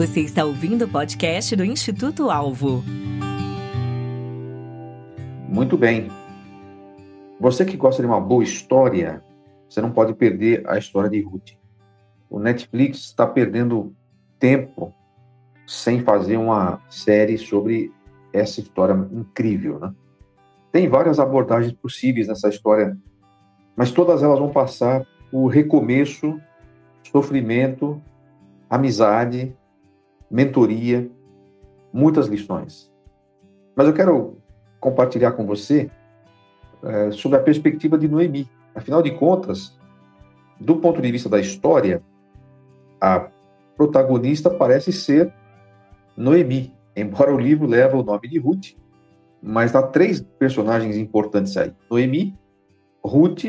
Você está ouvindo o podcast do Instituto Alvo. Muito bem. Você que gosta de uma boa história, você não pode perder a história de Ruth. O Netflix está perdendo tempo sem fazer uma série sobre essa história incrível, né? Tem várias abordagens possíveis nessa história, mas todas elas vão passar por recomeço, sofrimento, amizade, mentoria, muitas lições. Mas eu quero compartilhar com você é, sobre a perspectiva de Noemi. Afinal de contas, do ponto de vista da história, a protagonista parece ser Noemi, embora o livro leve o nome de Ruth, mas há três personagens importantes aí: Noemi, Ruth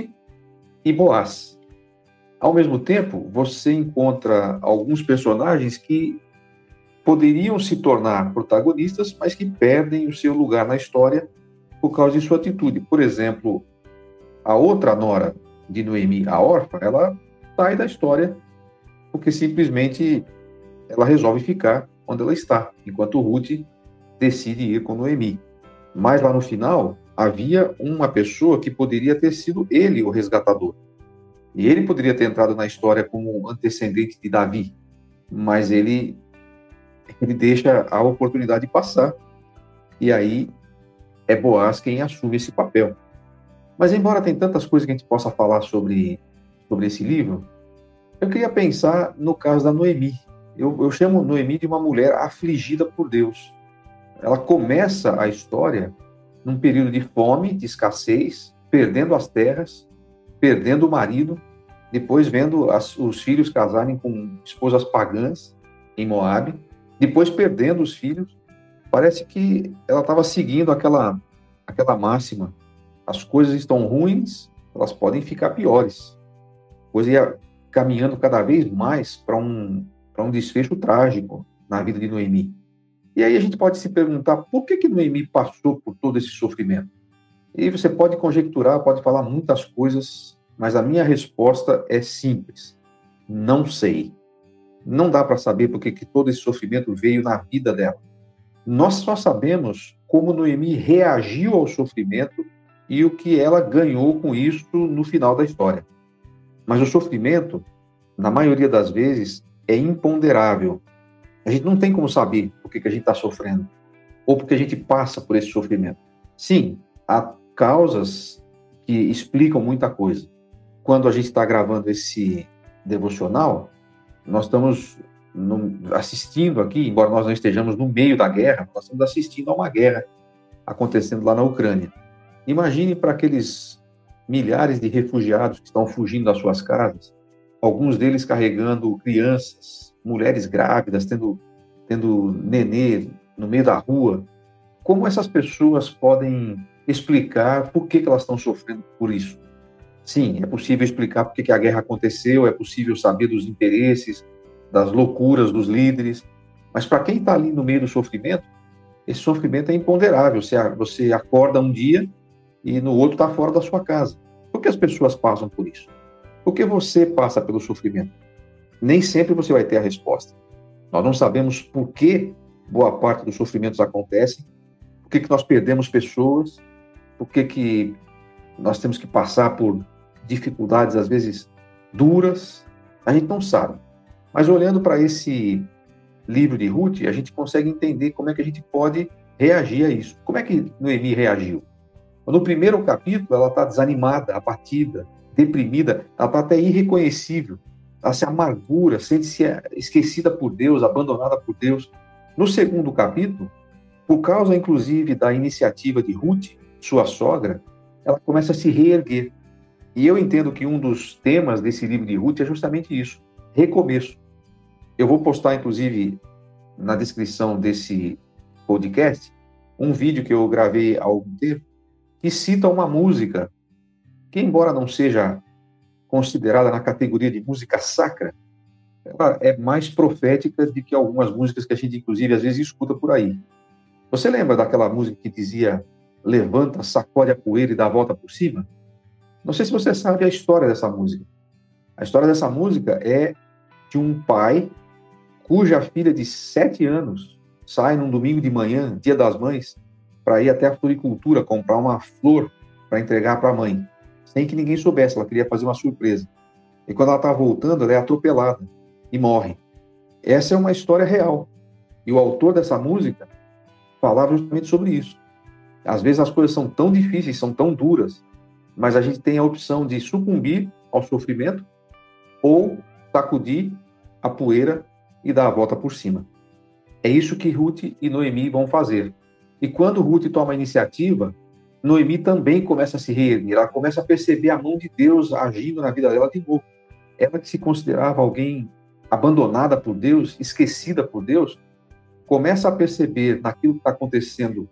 e Boaz. Ao mesmo tempo, você encontra alguns personagens que poderiam se tornar protagonistas, mas que perdem o seu lugar na história por causa de sua atitude. Por exemplo, a outra nora de Noemi, a órfã, ela sai da história porque simplesmente ela resolve ficar onde ela está, enquanto Ruth decide ir com Noemi. Mas lá no final, havia uma pessoa que poderia ter sido ele o resgatador. E ele poderia ter entrado na história como antecedente de Davi, mas ele ele deixa a oportunidade passar. E aí é Boaz quem assume esse papel. Mas embora tem tantas coisas que a gente possa falar sobre sobre esse livro, eu queria pensar no caso da Noemi. Eu, eu chamo Noemi de uma mulher afligida por Deus. Ela começa a história num período de fome, de escassez, perdendo as terras, perdendo o marido, depois vendo as, os filhos casarem com esposas pagãs em Moabe, depois perdendo os filhos. Parece que ela estava seguindo aquela aquela máxima: as coisas estão ruins, elas podem ficar piores. A coisa ia caminhando cada vez mais para um para um desfecho trágico na vida de Noemi. E aí a gente pode se perguntar por que, que Noemi passou por todo esse sofrimento. E você pode conjecturar, pode falar muitas coisas, mas a minha resposta é simples: não sei. Não dá para saber por que todo esse sofrimento veio na vida dela. Nós só sabemos como Noemi reagiu ao sofrimento e o que ela ganhou com isso no final da história. Mas o sofrimento, na maioria das vezes, é imponderável. A gente não tem como saber por que a gente está sofrendo ou porque a gente passa por esse sofrimento. Sim, há causas que explicam muita coisa. Quando a gente está gravando esse devocional, nós estamos assistindo aqui, embora nós não estejamos no meio da guerra, nós estamos assistindo a uma guerra acontecendo lá na Ucrânia. Imagine para aqueles milhares de refugiados que estão fugindo das suas casas, alguns deles carregando crianças, mulheres grávidas, tendo, tendo nenê no meio da rua. Como essas pessoas podem explicar por que, que elas estão sofrendo por isso? Sim, é possível explicar por que, a guerra aconteceu, é possível saber dos interesses, das loucuras dos líderes, mas para quem está ali no meio do sofrimento, esse sofrimento é imponderável. Você, você acorda um dia e no outro está fora da sua casa. Por que as pessoas passam por isso? Por que você passa pelo sofrimento? Nem sempre você vai ter a resposta. Nós não sabemos por que boa parte dos sofrimentos acontecem, por que, que nós perdemos pessoas, por que, que nós temos que passar por dificuldades, às vezes duras. A gente não sabe. Mas olhando para esse livro de Ruth, a gente consegue entender como é que a gente pode reagir a isso. Como é que Noemi reagiu? No primeiro capítulo, ela está desanimada, abatida, deprimida, ela está até irreconhecível, ela se amargura, sente-se esquecida por Deus, abandonada por Deus. No segundo capítulo, por causa inclusive da iniciativa de Ruth, sua sogra, ela começa a se reerguer. E eu entendo que um dos temas desse livro de Ruth é justamente isso: recomeço. Eu vou postar, inclusive, na descrição desse podcast, um vídeo que eu gravei há algum tempo, que cita uma música que, embora não seja considerada na categoria de música sacra, ela é mais profética do que algumas músicas que a gente, inclusive, às vezes escuta por aí. Você lembra daquela música que dizia levanta, sacode a poeira e dá a volta por cima? Não sei se você sabe a história dessa música. A história dessa música é de um pai cuja filha de sete anos sai num domingo de manhã, dia das mães, para ir até a floricultura comprar uma flor para entregar para a mãe, sem que ninguém soubesse. Ela queria fazer uma surpresa. E quando ela está voltando, ela é atropelada e morre. Essa é uma história real. E o autor dessa música falava justamente sobre isso. Às vezes as coisas são tão difíceis, são tão duras, mas a gente tem a opção de sucumbir ao sofrimento ou sacudir a poeira e dar a volta por cima. É isso que Ruth e Noemi vão fazer. E quando Ruth toma a iniciativa, Noemi também começa a se reerguer, ela começa a perceber a mão de Deus agindo na vida dela de novo. Ela que se considerava alguém abandonada por Deus, esquecida por Deus, começa a perceber naquilo que está acontecendo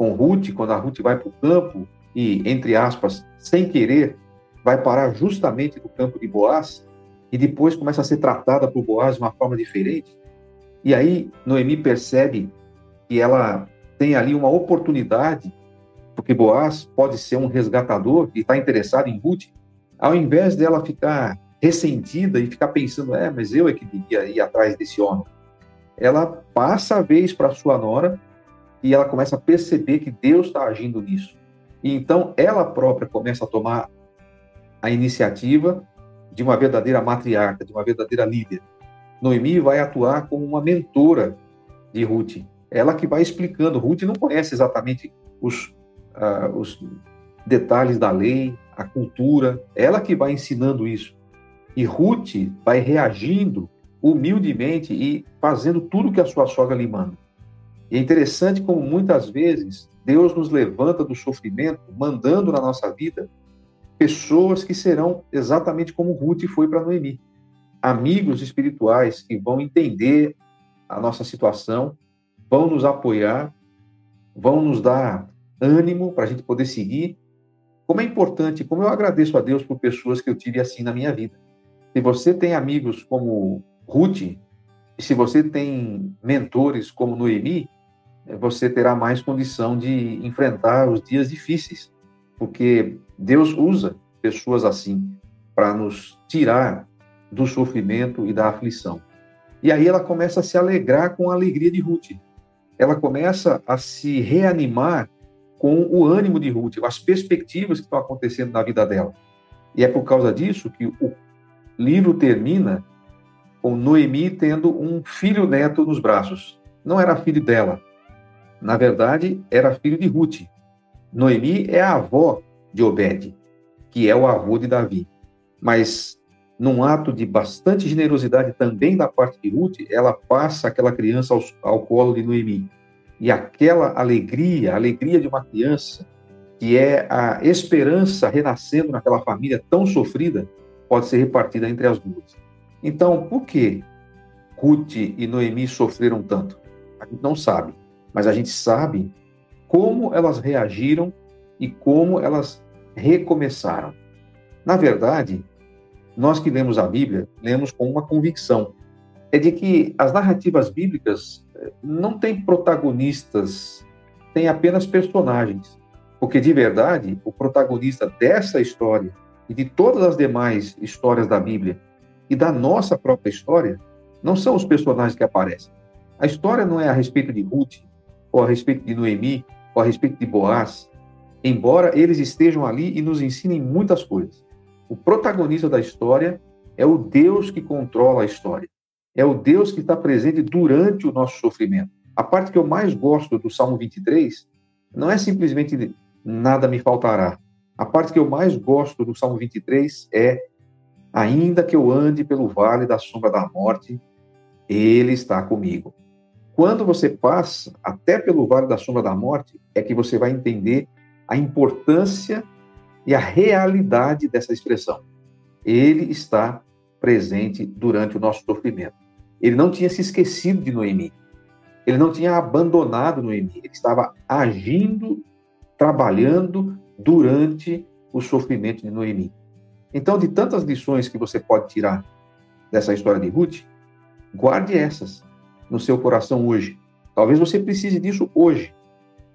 com Ruth, quando a Ruth vai para o campo e, entre aspas, sem querer, vai parar justamente no campo de Boaz, e depois começa a ser tratada por Boaz de uma forma diferente. E aí Noemi percebe que ela tem ali uma oportunidade, porque Boaz pode ser um resgatador e está interessado em Ruth, ao invés dela ficar ressentida e ficar pensando, é, mas eu é que devia ir atrás desse homem. Ela passa a vez para sua nora e ela começa a perceber que Deus está agindo nisso. E então ela própria começa a tomar a iniciativa de uma verdadeira matriarca, de uma verdadeira líder. Noemi vai atuar como uma mentora de Ruth. Ela que vai explicando. Ruth não conhece exatamente os, uh, os detalhes da lei, a cultura. Ela que vai ensinando isso. E Ruth vai reagindo humildemente e fazendo tudo que a sua sogra lhe manda. E é interessante como muitas vezes Deus nos levanta do sofrimento, mandando na nossa vida pessoas que serão exatamente como Ruth foi para Noemi amigos espirituais que vão entender a nossa situação, vão nos apoiar, vão nos dar ânimo para a gente poder seguir. Como é importante, como eu agradeço a Deus por pessoas que eu tive assim na minha vida. Se você tem amigos como Ruth, e se você tem mentores como Noemi, você terá mais condição de enfrentar os dias difíceis, porque Deus usa pessoas assim para nos tirar do sofrimento e da aflição. E aí ela começa a se alegrar com a alegria de Ruth. Ela começa a se reanimar com o ânimo de Ruth, as perspectivas que estão acontecendo na vida dela. E é por causa disso que o livro termina com Noemi tendo um filho neto nos braços. Não era filho dela. Na verdade, era filho de Ruth. Noemi é a avó de Obed, que é o avô de Davi. Mas num ato de bastante generosidade também da parte de Ruth, ela passa aquela criança ao, ao colo de Noemi. E aquela alegria, a alegria de uma criança, que é a esperança renascendo naquela família tão sofrida, pode ser repartida entre as duas. Então, por que Ruth e Noemi sofreram tanto? A gente não sabe, mas a gente sabe como elas reagiram e como elas recomeçaram. Na verdade, nós que lemos a Bíblia, lemos com uma convicção. É de que as narrativas bíblicas eh, não têm protagonistas, têm apenas personagens. Porque, de verdade, o protagonista dessa história e de todas as demais histórias da Bíblia e da nossa própria história não são os personagens que aparecem. A história não é a respeito de Ruth, ou a respeito de Noemi, ou a respeito de Boaz, embora eles estejam ali e nos ensinem muitas coisas. O protagonista da história é o Deus que controla a história. É o Deus que está presente durante o nosso sofrimento. A parte que eu mais gosto do Salmo 23 não é simplesmente nada me faltará. A parte que eu mais gosto do Salmo 23 é ainda que eu ande pelo vale da sombra da morte, ele está comigo. Quando você passa até pelo vale da sombra da morte, é que você vai entender a importância e a realidade dessa expressão. Ele está presente durante o nosso sofrimento. Ele não tinha se esquecido de Noemi. Ele não tinha abandonado Noemi. Ele estava agindo, trabalhando durante o sofrimento de Noemi. Então, de tantas lições que você pode tirar dessa história de Ruth, guarde essas no seu coração hoje. Talvez você precise disso hoje.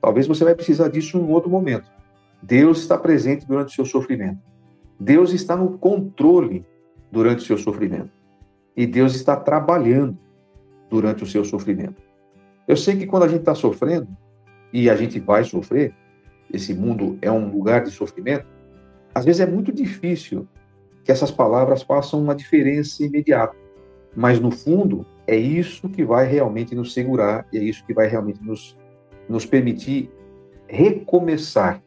Talvez você vai precisar disso em outro momento. Deus está presente durante o seu sofrimento. Deus está no controle durante o seu sofrimento. E Deus está trabalhando durante o seu sofrimento. Eu sei que quando a gente está sofrendo, e a gente vai sofrer, esse mundo é um lugar de sofrimento, às vezes é muito difícil que essas palavras façam uma diferença imediata. Mas, no fundo, é isso que vai realmente nos segurar e é isso que vai realmente nos, nos permitir recomeçar,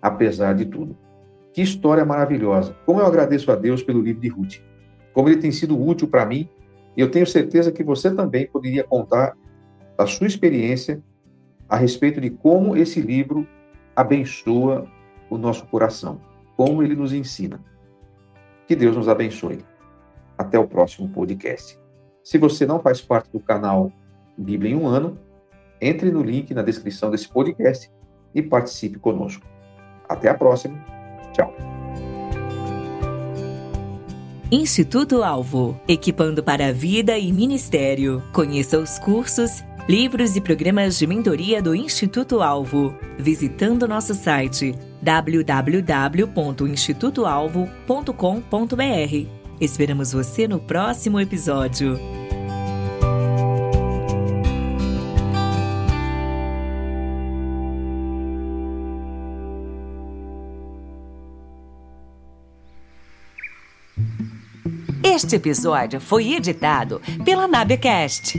apesar de tudo. Que história maravilhosa! Como eu agradeço a Deus pelo livro de Ruth. Como ele tem sido útil para mim, e eu tenho certeza que você também poderia contar a sua experiência a respeito de como esse livro abençoa o nosso coração, como ele nos ensina. Que Deus nos abençoe. Até o próximo podcast. Se você não faz parte do canal Bíblia em um ano, entre no link na descrição desse podcast e participe conosco. Até a próxima. Tchau. Instituto Alvo, equipando para a vida e ministério. Conheça os cursos, livros e programas de mentoria do Instituto Alvo, visitando nosso site www.institutoalvo.com.br. Esperamos você no próximo episódio. Este episódio foi editado pela Nabecast.